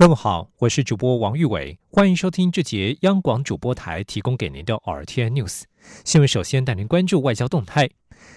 各位好，我是主播王玉伟，欢迎收听这节央广主播台提供给您的 RTN News 新闻。首先带您关注外交动态。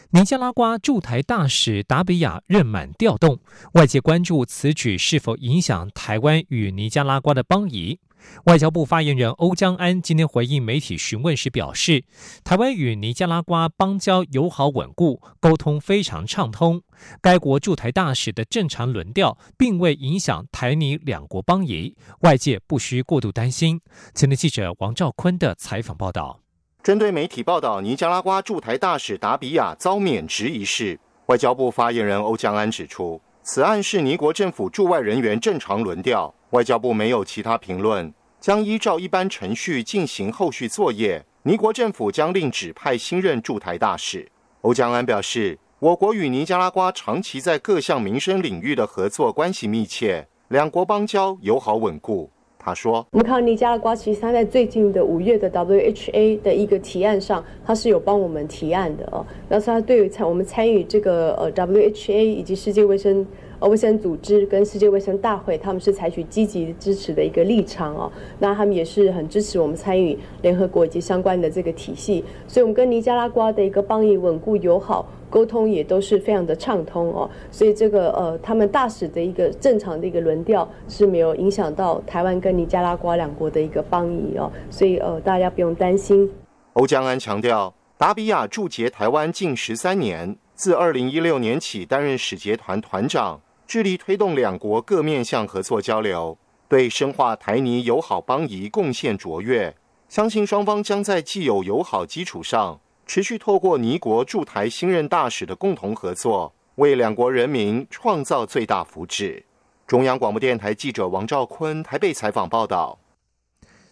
尼加拉瓜驻台大使达比亚任满调动，外界关注此举是否影响台湾与尼加拉瓜的邦谊。外交部发言人欧江安今天回应媒体询问时表示，台湾与尼加拉瓜邦交友好稳固，沟通非常畅通。该国驻台大使的正常轮调并未影响台尼两国邦谊，外界不需过度担心。前天记者王兆坤的采访报道。针对媒体报道尼加拉瓜驻台大使达比亚遭免职一事，外交部发言人欧江安指出，此案是尼国政府驻外人员正常轮调，外交部没有其他评论，将依照一般程序进行后续作业。尼国政府将另指派新任驻台大使。欧江安表示，我国与尼加拉瓜长期在各项民生领域的合作关系密切，两国邦交友好稳固。他说：“我们看尼加拉瓜，其实他在最近的五月的 WHA 的一个提案上，他是有帮我们提案的哦。那是他对于参我们参与这个呃 WHA 以及世界卫生呃卫生组织跟世界卫生大会，他们是采取积极支持的一个立场哦。那他们也是很支持我们参与联合国以及相关的这个体系，所以我们跟尼加拉瓜的一个邦谊稳固友好。”沟通也都是非常的畅通哦，所以这个呃，他们大使的一个正常的一个轮调是没有影响到台湾跟尼加拉瓜两国的一个邦谊哦，所以呃，大家不用担心。欧江安强调，达比亚驻节台湾近十三年，自二零一六年起担任使节团团长，致力推动两国各面向合作交流，对深化台尼友好邦谊贡献卓越。相信双方将在既有友好基础上。持续透过尼国驻台新任大使的共同合作，为两国人民创造最大福祉。中央广播电台记者王兆坤台北采访报道。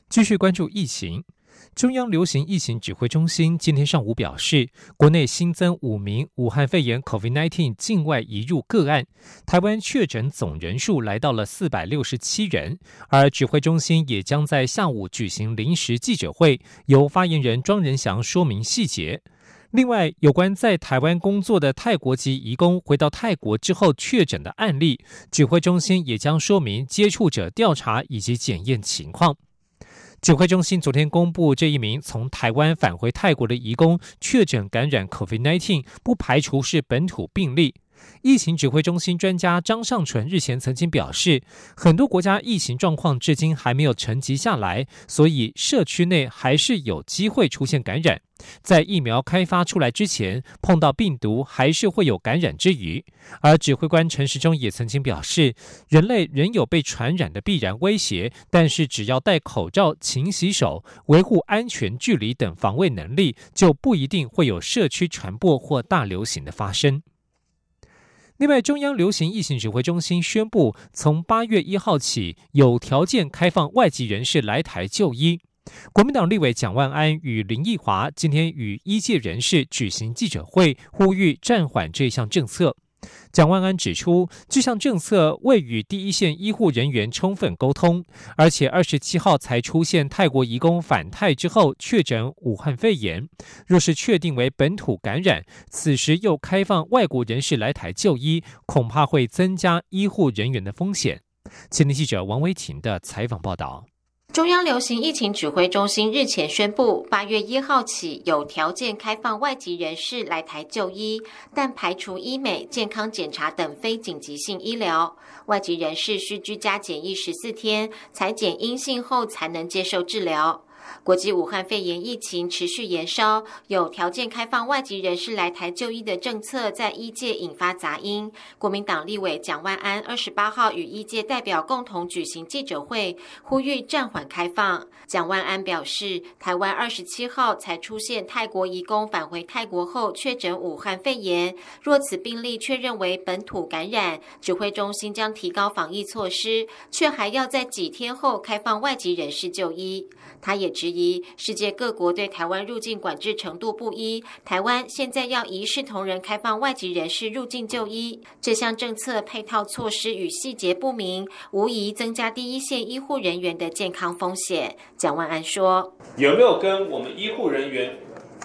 继续关注疫情。中央流行疫情指挥中心今天上午表示，国内新增五名武汉肺炎 （COVID-19） 境外移入个案，台湾确诊总人数来到了四百六十七人。而指挥中心也将在下午举行临时记者会，由发言人庄仁祥说明细节。另外，有关在台湾工作的泰国籍移工回到泰国之后确诊的案例，指挥中心也将说明接触者调查以及检验情况。指挥中心昨天公布，这一名从台湾返回泰国的移工确诊感染 COVID-19，不排除是本土病例。疫情指挥中心专家张尚纯日前曾经表示，很多国家疫情状况至今还没有沉积下来，所以社区内还是有机会出现感染。在疫苗开发出来之前，碰到病毒还是会有感染之余。而指挥官陈时中也曾经表示，人类仍有被传染的必然威胁，但是只要戴口罩、勤洗手、维护安全距离等防卫能力，就不一定会有社区传播或大流行的发生。另外，中央流行疫情指挥中心宣布，从八月一号起，有条件开放外籍人士来台就医。国民党立委蒋万安与林奕华今天与医界人士举行记者会，呼吁暂缓这项政策。蒋万安指出，这项政策未与第一线医护人员充分沟通，而且二十七号才出现泰国移工返泰之后确诊武汉肺炎，若是确定为本土感染，此时又开放外国人士来台就医，恐怕会增加医护人员的风险。前天记者王维婷的采访报道。中央流行疫情指挥中心日前宣布，八月一号起有条件开放外籍人士来台就医，但排除医美、健康检查等非紧急性医疗。外籍人士需居家检疫十四天，裁检阴性后才能接受治疗。国际武汉肺炎疫情持续延烧，有条件开放外籍人士来台就医的政策在医界引发杂音。国民党立委蒋万安二十八号与医界代表共同举行记者会，呼吁暂缓开放。蒋万安表示，台湾二十七号才出现泰国移工返回泰国后确诊武汉肺炎，若此病例确认为本土感染，指挥中心将提高防疫措施，却还要在几天后开放外籍人士就医。他也质疑世界各国对台湾入境管制程度不一，台湾现在要一视同仁开放外籍人士入境就医，这项政策配套措施与细节不明，无疑增加第一线医护人员的健康风险。蒋万安说：“有没有跟我们医护人员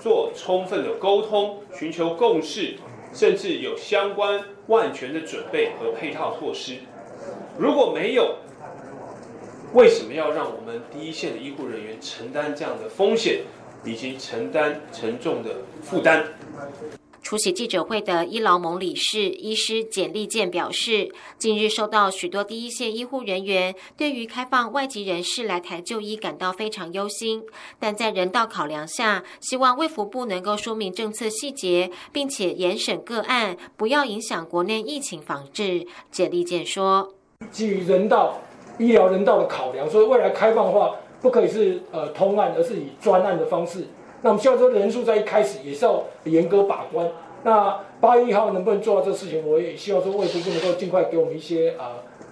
做充分的沟通，寻求共识，甚至有相关万全的准备和配套措施？如果没有，为什么要让我们第一线的医护人员承担这样的风险，以及承担沉重的负担？出席记者会的医劳盟理事医师简立健表示，近日收到许多第一线医护人员对于开放外籍人士来台就医感到非常忧心，但在人道考量下，希望卫福部能够说明政策细节，并且严审个案，不要影响国内疫情防治。简立健说：“基于人道。”医疗人道的考量，所以未来开放的话，不可以是呃通案，而是以专案的方式。那我们希望说人数在一开始也是要严格把关。那八月一号能不能做到这事情，我也希望说卫生部能够尽快给我们一些呃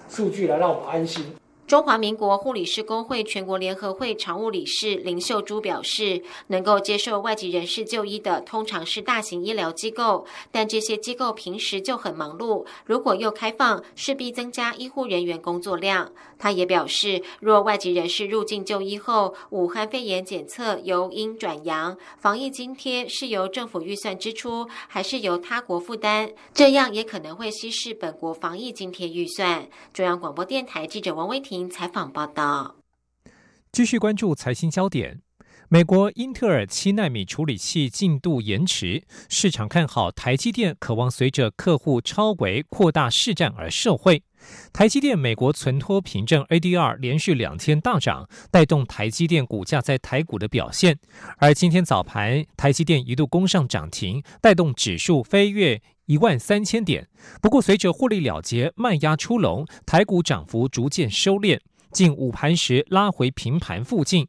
数据来让我们安心。中华民国护理师工会全国联合会常务理事林秀珠表示，能够接受外籍人士就医的，通常是大型医疗机构，但这些机构平时就很忙碌，如果又开放，势必增加医护人员工作量。他也表示，若外籍人士入境就医后，武汉肺炎检测由阴转阳，防疫津贴是由政府预算支出，还是由他国负担？这样也可能会稀释本国防疫津贴预算。中央广播电台记者王威婷。采访报道，继续关注财经焦点。美国英特尔七纳米处理器进度延迟，市场看好台积电，渴望随着客户超维扩大市占而受惠。台积电美国存托凭证 ADR 连续两天大涨，带动台积电股价在台股的表现。而今天早盘，台积电一度攻上涨停，带动指数飞跃。一万三千点，不过随着获利了结卖压出笼，台股涨幅逐渐收敛，近午盘时拉回平盘附近。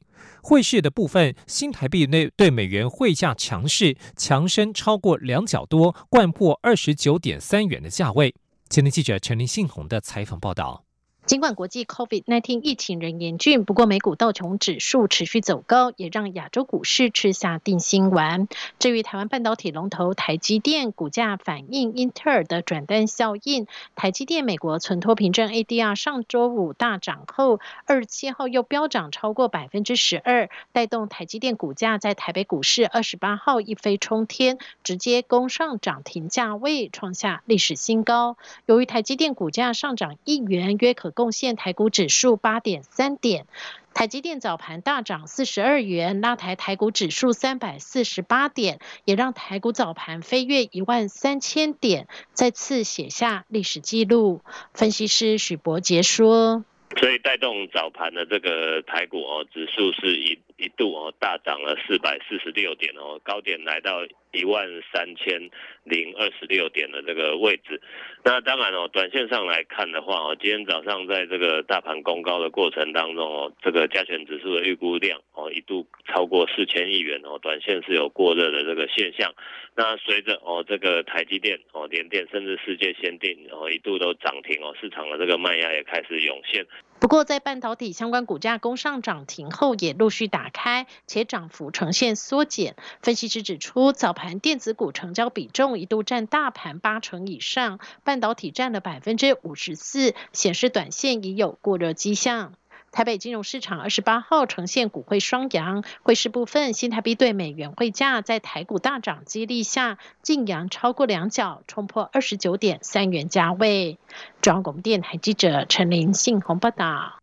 汇市的部分，新台币内对美元汇价强势，强升超过两角多，贯破二十九点三元的价位。前天记者陈林信宏的采访报道。尽管国际 COVID-19 疫情仍严峻，不过美股道琼指数持续走高，也让亚洲股市吃下定心丸。至于台湾半导体龙头台积电，股价反映英特尔的转单效应。台积电美国存托凭证 ADR 上周五大涨后，二十七号又飙涨超过百分之十二，带动台积电股价在台北股市二十八号一飞冲天，直接攻上涨停价位，创下历史新高。由于台积电股价上涨一元，约可贡献台股指数八点三点，台积电早盘大涨四十二元，拉抬台股指数三百四十八点，也让台股早盘飞跃一万三千点，再次写下历史纪录。分析师许博杰说：“所以带动早盘的这个台股哦，指数是一一度哦大涨了四百四十六点哦，高点来到。”一万三千零二十六点的这个位置，那当然哦，短线上来看的话哦，今天早上在这个大盘攻高的过程当中哦，这个加权指数的预估量哦一度超过四千亿元哦，短线是有过热的这个现象。那随着哦这个台积电哦联电甚至世界先进哦一度都涨停哦，市场的这个卖压也开始涌现。不过在半导体相关股价攻上涨停后，也陆续打开，且涨幅呈现缩减。分析师指出，早盘。电子股成交比重一度占大盘八成以上，半导体占了百分之五十四，显示短线已有过热迹象。台北金融市场二十八号呈现股汇双阳，汇市部分新台币对美元汇价在台股大涨激励下，净扬超过两角，冲破二十九点三元价位。中央广播电台记者陈林信宏报道。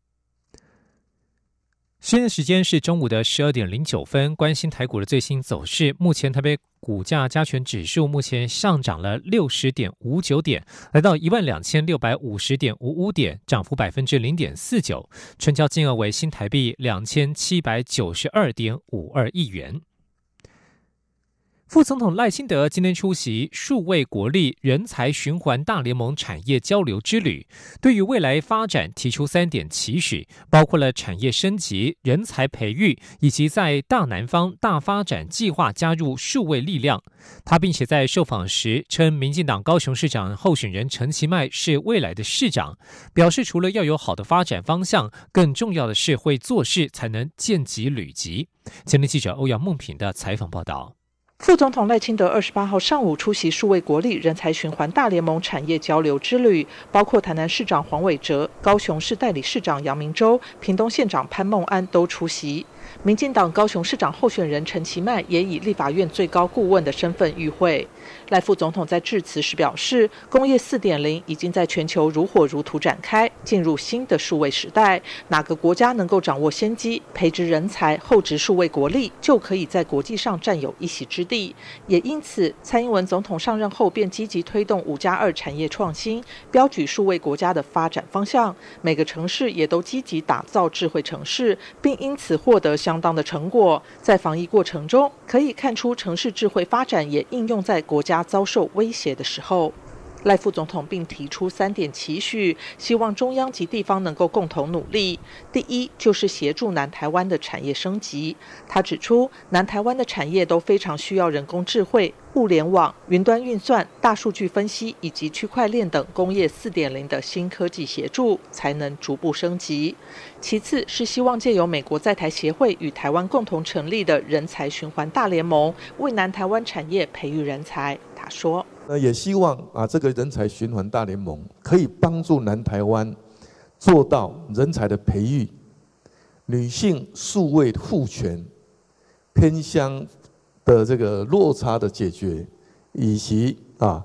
现在时间是中午的十二点零九分，关心台股的最新走势。目前台北股价加权指数目前上涨了六十点五九点，来到一万两千六百五十点五五点，涨幅百分之零点四九，成交金额为新台币两千七百九十二点五二亿元。副总统赖清德今天出席数位国力人才循环大联盟产业交流之旅，对于未来发展提出三点期许，包括了产业升级、人才培育，以及在大南方大发展计划加入数位力量。他并且在受访时称，民进党高雄市长候选人陈其迈是未来的市长，表示除了要有好的发展方向，更重要的是会做事才能见机履级。前天记者欧阳梦平的采访报道。副总统赖清德二十八号上午出席数位国力人才循环大联盟产业交流之旅，包括台南市长黄伟哲、高雄市代理市长杨明洲、屏东县长潘孟安都出席。民进党高雄市长候选人陈其迈也以立法院最高顾问的身份与会。赖副总统在致辞时表示，工业四点零已经在全球如火如荼展开，进入新的数位时代。哪个国家能够掌握先机，培植人才，厚植数位国力，就可以在国际上占有一席之地。也因此，蔡英文总统上任后便积极推动五加二产业创新，标举数位国家的发展方向。每个城市也都积极打造智慧城市，并因此获得相当的成果。在防疫过程中，可以看出城市智慧发展也应用在国家。遭受威胁的时候，赖副总统并提出三点期许，希望中央及地方能够共同努力。第一，就是协助南台湾的产业升级。他指出，南台湾的产业都非常需要人工智慧。物联网、云端运算、大数据分析以及区块链等工业四点零的新科技协助，才能逐步升级。其次是希望借由美国在台协会与台湾共同成立的人才循环大联盟，为南台湾产业培育人才。说：“那也希望啊，这个人才循环大联盟可以帮助南台湾做到人才的培育、女性数位赋权、偏乡。”的这个落差的解决，以及啊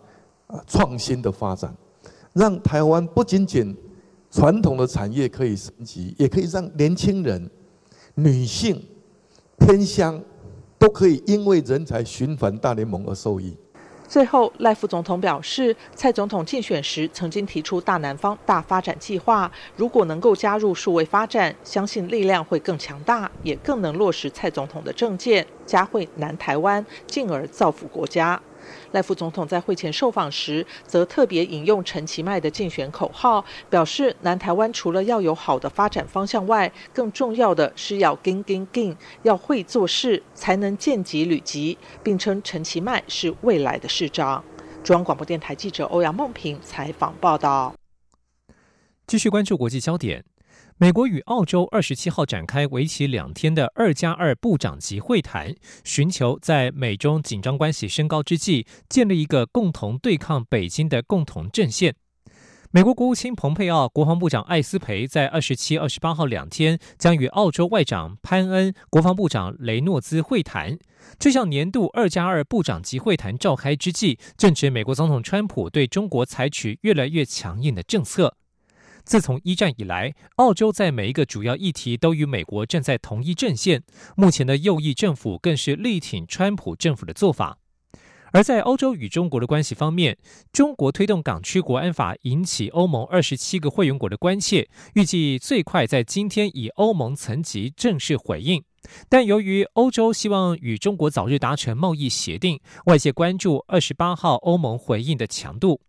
啊创新的发展，让台湾不仅仅传统的产业可以升级，也可以让年轻人、女性、偏乡都可以因为人才循环大联盟而受益。最后，赖副总统表示，蔡总统竞选时曾经提出大南方大发展计划，如果能够加入数位发展，相信力量会更强大，也更能落实蔡总统的政见，加惠南台湾，进而造福国家。赖副总统在会前受访时，则特别引用陈其迈的竞选口号，表示南台湾除了要有好的发展方向外，更重要的是要跟跟跟，要会做事，才能见机履级，并称陈其迈是未来的市长。中央广播电台记者欧阳梦平采访报道。继续关注国际焦点。美国与澳洲二十七号展开为期两天的“二加二”部长级会谈，寻求在美中紧张关系升高之际，建立一个共同对抗北京的共同阵线。美国国务卿蓬佩奥、国防部长艾斯培在二十七、二十八号两天将与澳洲外长潘恩、国防部长雷诺兹会谈。这项年度“二加二”部长级会谈召开之际，正值美国总统川普对中国采取越来越强硬的政策。自从一战以来，澳洲在每一个主要议题都与美国站在同一阵线。目前的右翼政府更是力挺川普政府的做法。而在欧洲与中国的关系方面，中国推动港区国安法引起欧盟二十七个会员国的关切，预计最快在今天以欧盟层级正式回应。但由于欧洲希望与中国早日达成贸易协定，外界关注二十八号欧盟回应的强度。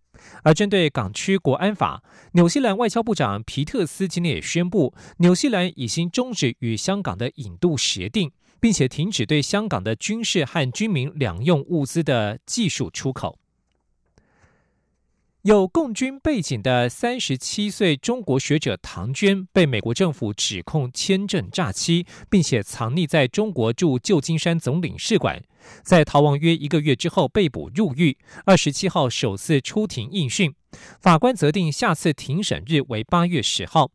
而针对港区国安法，纽西兰外交部长皮特斯今天也宣布，纽西兰已经终止与香港的引渡协定，并且停止对香港的军事和军民两用物资的技术出口。有共军背景的三十七岁中国学者唐娟被美国政府指控签证诈欺，并且藏匿在中国驻旧金山总领事馆，在逃亡约一个月之后被捕入狱。二十七号首次出庭应讯，法官责定下次庭审日为八月十号。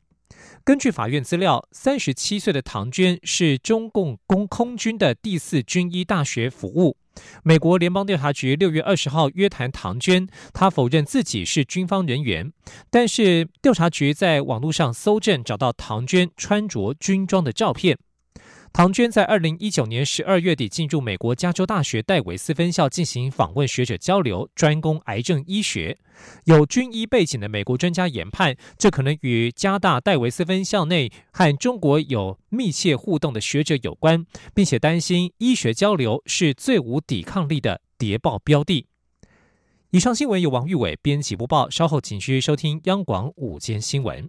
根据法院资料，三十七岁的唐娟是中共空空军的第四军医大学服务。美国联邦调查局六月二十号约谈唐娟，她否认自己是军方人员，但是调查局在网络上搜证，找到唐娟穿着军装的照片。唐娟在二零一九年十二月底进入美国加州大学戴维斯分校进行访问学者交流，专攻癌症医学。有军医背景的美国专家研判，这可能与加大戴维斯分校内和中国有密切互动的学者有关，并且担心医学交流是最无抵抗力的谍报标的。以上新闻由王玉伟编辑播报，稍后请继续收听央广午间新闻。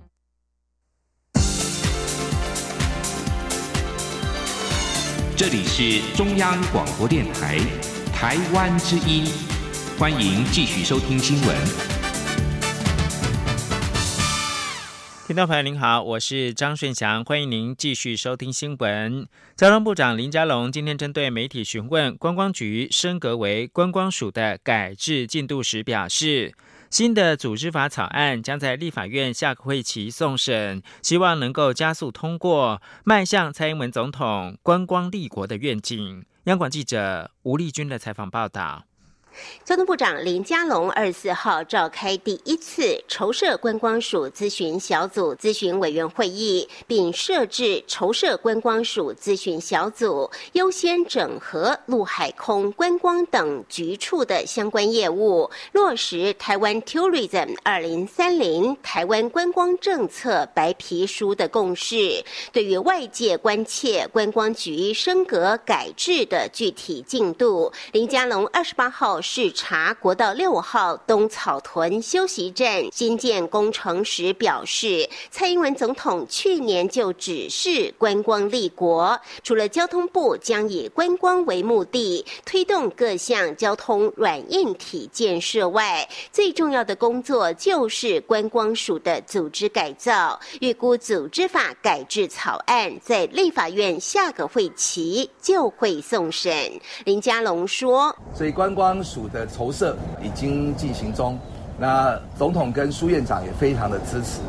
这里是中央广播电台，台湾之音，欢迎继续收听新闻。听众朋友您好，我是张顺祥，欢迎您继续收听新闻。交通部长林佳龙今天针对媒体询问观光局升格为观光署的改制进度时表示。新的组织法草案将在立法院下个会期送审，希望能够加速通过，迈向蔡英文总统观光立国的愿景。央广记者吴丽君的采访报道。交通部长林佳龙二十四号召开第一次筹设观光署咨询小组咨询委员会议，并设置筹设观光署咨询小组，优先整合陆海空观光等局处的相关业务，落实台湾 Tourism 二零三零台湾观光政策白皮书的共识。对于外界关切观光局升格改制的具体进度，林佳龙二十八号。视察国道六号东草屯休息站新建工程时表示，蔡英文总统去年就指示观光立国，除了交通部将以观光为目的推动各项交通软硬体建设外，最重要的工作就是观光署的组织改造。预估组织法改制草案在立法院下个会期就会送审。林佳龙说：“所以观光。”署的筹设已经进行中，那总统跟苏院长也非常的支持，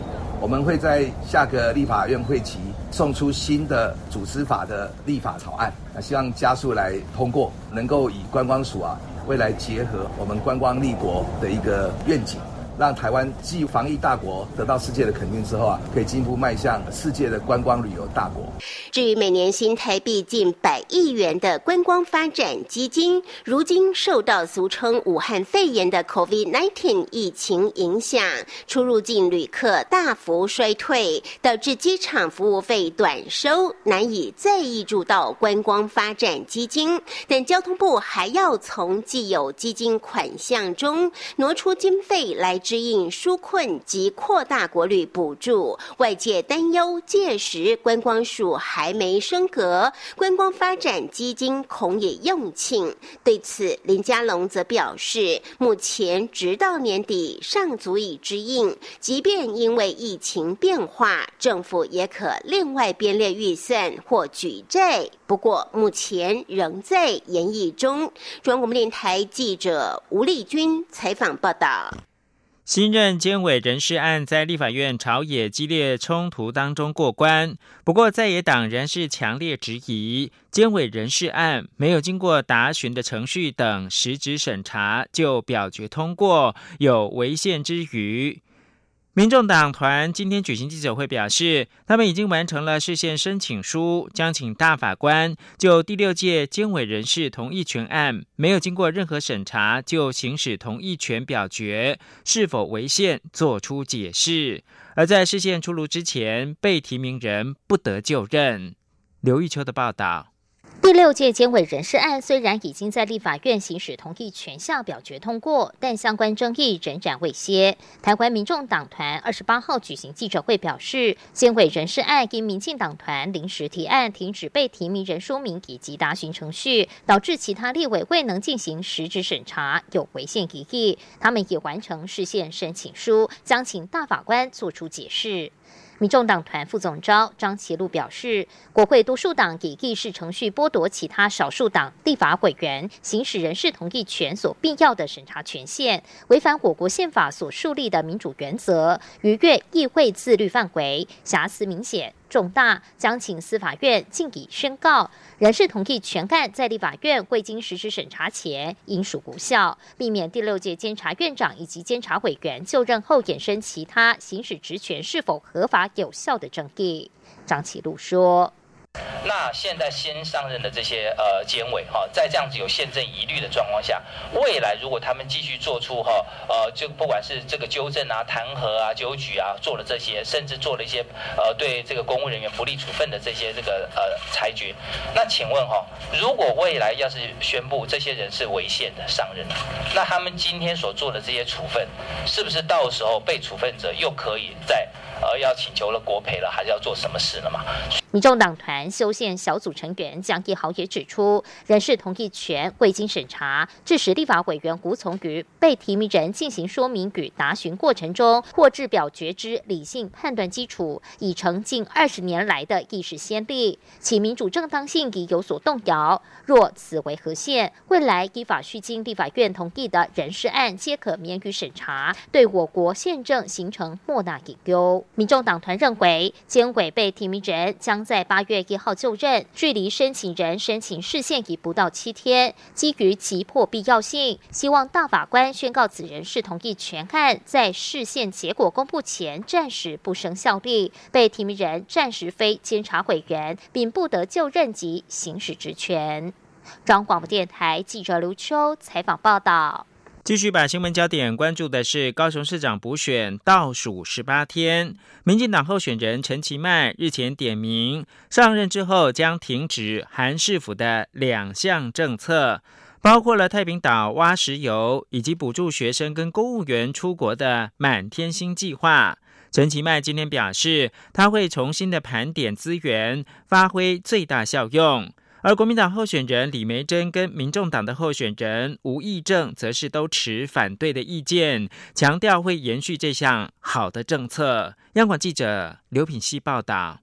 我们会在下个立法院会期送出新的组织法的立法草案，那希望加速来通过，能够以观光署啊未来结合我们观光立国的一个愿景。让台湾继防疫大国得到世界的肯定之后啊，可以进一步迈向世界的观光旅游大国。至于每年新台币近百亿元的观光发展基金，如今受到俗称武汉肺炎的 COVID-19 疫情影响，出入境旅客大幅衰退，导致机场服务费短收，难以再挹注到观光发展基金。但交通部还要从既有基金款项中挪出经费来。应纾困及扩大国旅补助，外界担忧届时观光署还没升格，观光发展基金恐也用罄。对此，林佳龙则表示，目前直到年底尚足以支应，即便因为疫情变化，政府也可另外编列预算或举债。不过，目前仍在研议中。中央广播电台记者吴丽君采访报道。新任监委人事案在立法院朝野激烈冲突当中过关，不过在野党人士强烈质疑，监委人事案没有经过答询的程序等实质审查就表决通过，有违宪之余。民众党团今天举行记者会，表示他们已经完成了事先申请书，将请大法官就第六届监委人事同意权案没有经过任何审查就行使同意权表决是否违宪作出解释。而在事件出炉之前，被提名人不得就任。刘玉秋的报道。第六届监委人事案虽然已经在立法院行使同意权下表决通过，但相关争议仍然未歇。台湾民众党团二十八号举行记者会表示，监委人事案因民进党团临时提案停止被提名人说明以及答询程序，导致其他立委未能进行实质审查，有违宪疑义。他们已完成事宪申请书，将请大法官作出解释。民众党团副总召张其禄表示，国会多数党以议事程序剥夺其他少数党立法委员行使人事同意权所必要的审查权限，违反我国宪法所树立的民主原则，逾越议会自律范围，瑕疵明显。重大，将请司法院尽以宣告人事同意全干在立法院未经实施审查前应属无效，避免第六届监察院长以及监察委员就任后衍生其他行使职权是否合法有效的争议。张启禄说。那现在新上任的这些呃监委哈，在这样子有宪政疑虑的状况下，未来如果他们继续做出哈呃，就不管是这个纠正啊、弹劾啊、纠举啊，做了这些，甚至做了一些呃对这个公务人员不利处分的这些这个呃裁决，那请问哈，如果未来要是宣布这些人是违宪的上任，那他们今天所做的这些处分，是不是到时候被处分者又可以在？而要请求了国赔了，还是要做什么事了嘛？民众党团修宪小组成员江义豪也指出，人事同意权未经审查，致使立法委员胡从于被提名人进行说明与答询过程中，获致表决之理性判断基础，已成近二十年来的议事先例，其民主正当性已有所动摇。若此为核线，未来依法需经立法院同意的人事案，皆可免予审查，对我国宪政形成莫大隐忧。民众党团认为，监委被提名人将在八月一号就任，距离申请人申请释宪已不到七天。基于急迫必要性，希望大法官宣告此人是同意全案在释宪结果公布前暂时不生效力，被提名人暂时非监察委员，并不得就任及行使职权。中广播电台记者刘秋采访报道。继续把新闻焦点关注的是高雄市长补选倒数十八天，民进党候选人陈其迈日前点名上任之后将停止韩市府的两项政策，包括了太平岛挖石油以及补助学生跟公务员出国的满天星计划。陈其迈今天表示，他会重新的盘点资源，发挥最大效用。而国民党候选人李梅珍跟民众党的候选人吴益政，则是都持反对的意见，强调会延续这项好的政策。央广记者刘品希报道。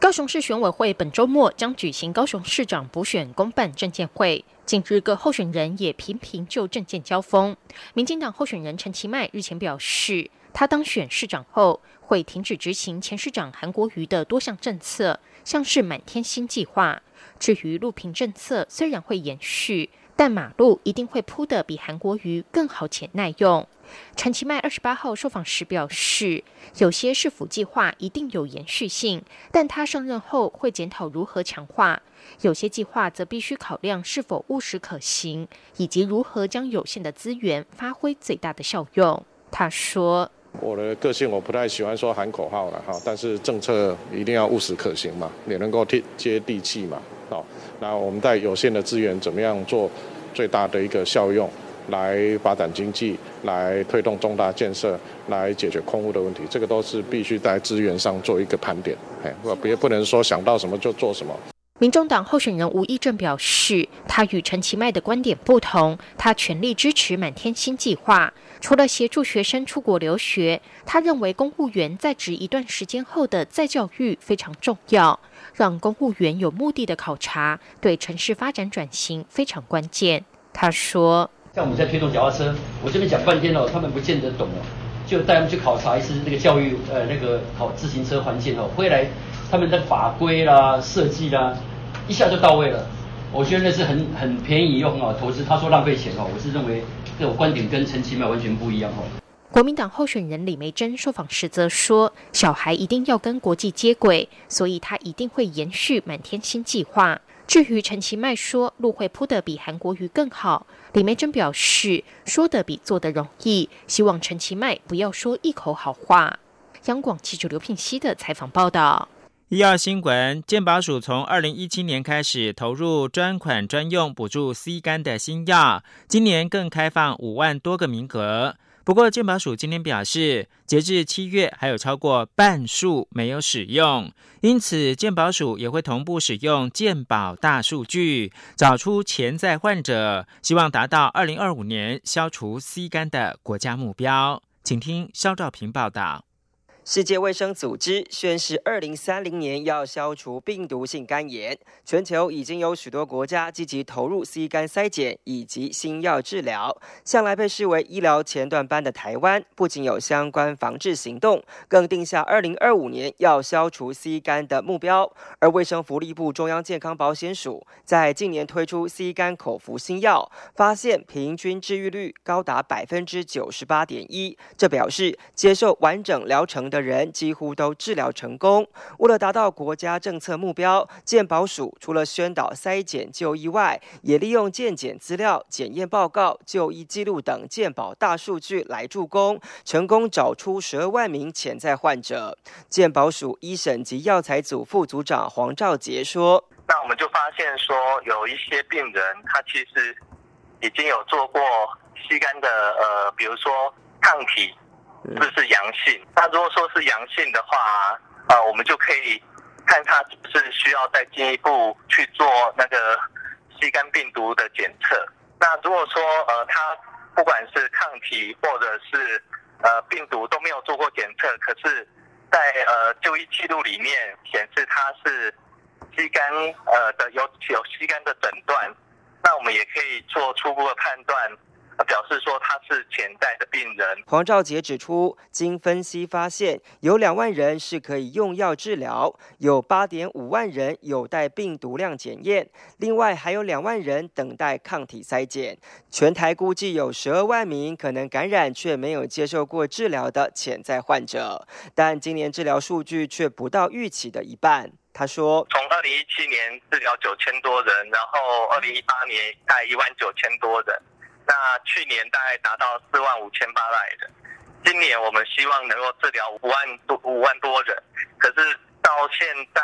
高雄市选委会本周末将举行高雄市长补选公办证件会，近日各候选人也频频就证件交锋。民进党候选人陈其迈日前表示，他当选市长后会停止执行前市长韩国瑜的多项政策，像是满天星计划。至于路平政策虽然会延续，但马路一定会铺得比韩国瑜更好且耐用。陈其迈二十八号受访时表示，有些市府计划一定有延续性，但他上任后会检讨如何强化；有些计划则必须考量是否务实可行，以及如何将有限的资源发挥最大的效用。他说。我的个性我不太喜欢说喊口号了哈，但是政策一定要务实可行嘛，也能够贴接地气嘛，那我们在有限的资源怎么样做最大的一个效用，来发展经济，来推动重大建设，来解决空屋的问题，这个都是必须在资源上做一个盘点，哎，别不能说想到什么就做什么。民众党候选人吴益正表示，他与陈其迈的观点不同，他全力支持满天星计划。除了协助学生出国留学，他认为公务员在职一段时间后的再教育非常重要，让公务员有目的的考察，对城市发展转型非常关键。他说：“像我们在推动脚踏车，我这边讲半天哦，他们不见得懂哦，就带他们去考察一次那个教育，呃，那个考自行车环境哦，回来他们的法规啦、设计啦。”一下就到位了，我觉得那是很很便宜又很好投资。他说浪费钱哦，我是认为这种观点跟陈其迈完全不一样哦。国民党候选人李梅珍受访时则说，小孩一定要跟国际接轨，所以他一定会延续满天星计划。至于陈其迈说路会铺得比韩国瑜更好，李梅珍表示说的比做的容易，希望陈其迈不要说一口好话。央广记者刘聘熙的采访报道。医药新闻：健保署从二零一七年开始投入专款专用补助 C 肝的新药，今年更开放五万多个名额。不过，健保署今天表示，截至七月还有超过半数没有使用，因此健保署也会同步使用健保大数据，找出潜在患者，希望达到二零二五年消除 C 肝的国家目标。请听肖兆平报道。世界卫生组织宣示，二零三零年要消除病毒性肝炎。全球已经有许多国家积极投入 C 肝筛检以及新药治疗。向来被视为医疗前段班的台湾，不仅有相关防治行动，更定下二零二五年要消除 C 肝的目标。而卫生福利部中央健康保险署在近年推出 C 肝口服新药，发现平均治愈率高达百分之九十八点一。这表示接受完整疗程。的人几乎都治疗成功。为了达到国家政策目标，健保署除了宣导筛检就医外，也利用健检资料、检验报告、就医记录等健保大数据来助攻，成功找出十二万名潜在患者。健保署医审及药材组副组长黄兆杰说：“那我们就发现说，有一些病人他其实已经有做过吸肝的，呃，比如说抗体。”是是阳性，那如果说是阳性的话，呃，我们就可以看他是不是需要再进一步去做那个吸肝病毒的检测。那如果说呃他不管是抗体或者是呃病毒都没有做过检测，可是，在呃就医记录里面显示他是吸肝呃的有有吸肝的诊断，那我们也可以做初步的判断。表示说他是潜在的病人。黄兆杰指出，经分析发现，有两万人是可以用药治疗，有八点五万人有待病毒量检验，另外还有两万人等待抗体筛检。全台估计有十二万名可能感染却没有接受过治疗的潜在患者，但今年治疗数据却不到预期的一半。他说，从二零一七年治疗九千多人，然后二零一八年大一万九千多人。那去年大概达到四万五千八百人，今年我们希望能够治疗五万多五万多人，可是到现在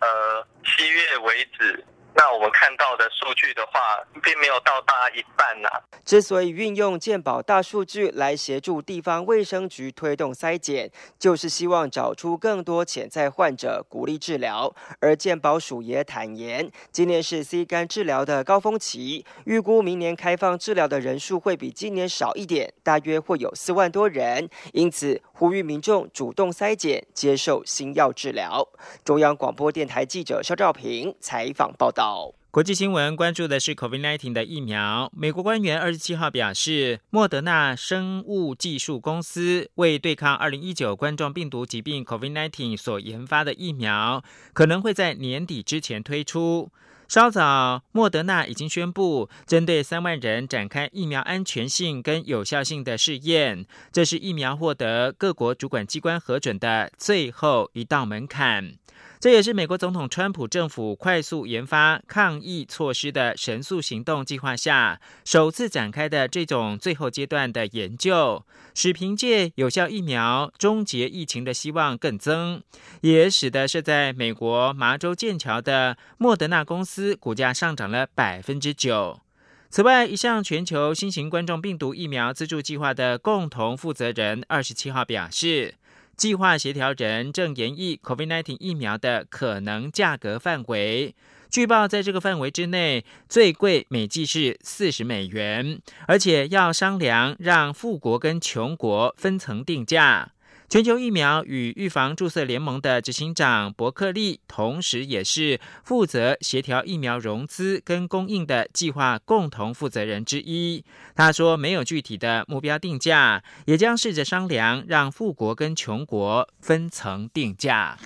呃七月为止。那我们看到的数据的话，并没有到达一半呐。之所以运用健保大数据来协助地方卫生局推动筛检，就是希望找出更多潜在患者，鼓励治疗。而健保署也坦言，今年是 C 肝治疗的高峰期，预估明年开放治疗的人数会比今年少一点，大约会有四万多人。因此，呼吁民众主动筛检，接受新药治疗。中央广播电台记者肖兆平采访报道。国际新闻关注的是 COVID-19 的疫苗。美国官员二十七号表示，莫德纳生物技术公司为对抗二零一九冠状病毒疾病 COVID-19 所研发的疫苗，可能会在年底之前推出。稍早，莫德纳已经宣布针对三万人展开疫苗安全性跟有效性的试验，这是疫苗获得各国主管机关核准的最后一道门槛。这也是美国总统川普政府快速研发抗疫措施的神速行动计划下首次展开的这种最后阶段的研究，使凭借有效疫苗终结疫情的希望更增，也使得设在美国麻州剑桥的莫德纳公司股价上涨了百分之九。此外，一项全球新型冠状病毒疫苗资助计划的共同负责人二十七号表示。计划协调人正研议 COVID-19 疫苗的可能价格范围。据报，在这个范围之内，最贵每剂是四十美元，而且要商量让富国跟穷国分层定价。全球疫苗与预防注射联盟的执行长伯克利，同时也是负责协调疫苗融资跟供应的计划共同负责人之一。他说，没有具体的目标定价，也将试着商量让富国跟穷国分层定价。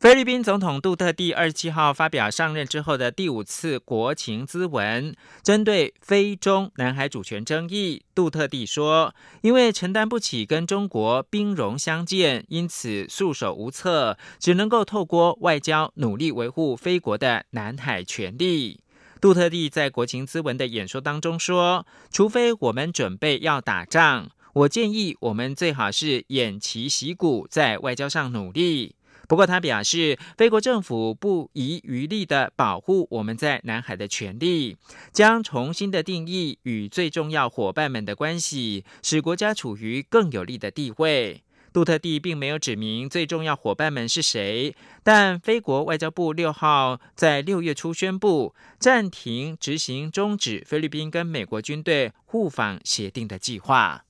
菲律宾总统杜特地二十七号发表上任之后的第五次国情咨文，针对非中南海主权争议，杜特地说：“因为承担不起跟中国兵戎相见，因此束手无策，只能够透过外交努力维护菲国的南海权利。”杜特地在国情咨文的演说当中说：“除非我们准备要打仗，我建议我们最好是偃旗息鼓，在外交上努力。”不过，他表示，菲国政府不遗余力的保护我们在南海的权利，将重新的定义与最重要伙伴们的关系，使国家处于更有利的地位。杜特地并没有指明最重要伙伴们是谁，但菲国外交部六号在六月初宣布暂停执行终止菲律宾跟美国军队互访协定的计划。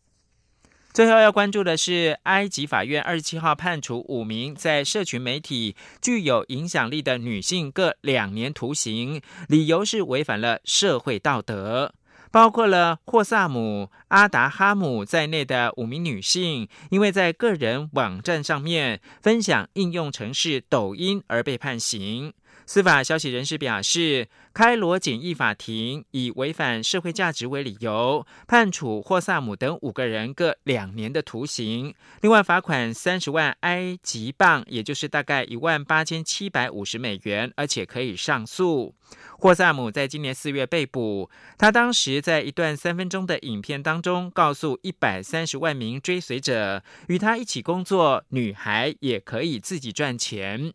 最后要关注的是，埃及法院二十七号判处五名在社群媒体具有影响力的女性各两年徒刑，理由是违反了社会道德。包括了霍萨姆、阿达哈姆在内的五名女性，因为在个人网站上面分享应用程式抖音而被判刑。司法消息人士表示，开罗简易法庭以违反社会价值为理由，判处霍萨姆等五个人各两年的徒刑，另外罚款三十万埃及镑，也就是大概一万八千七百五十美元，而且可以上诉。霍萨姆在今年四月被捕，他当时在一段三分钟的影片当中，告诉一百三十万名追随者，与他一起工作，女孩也可以自己赚钱。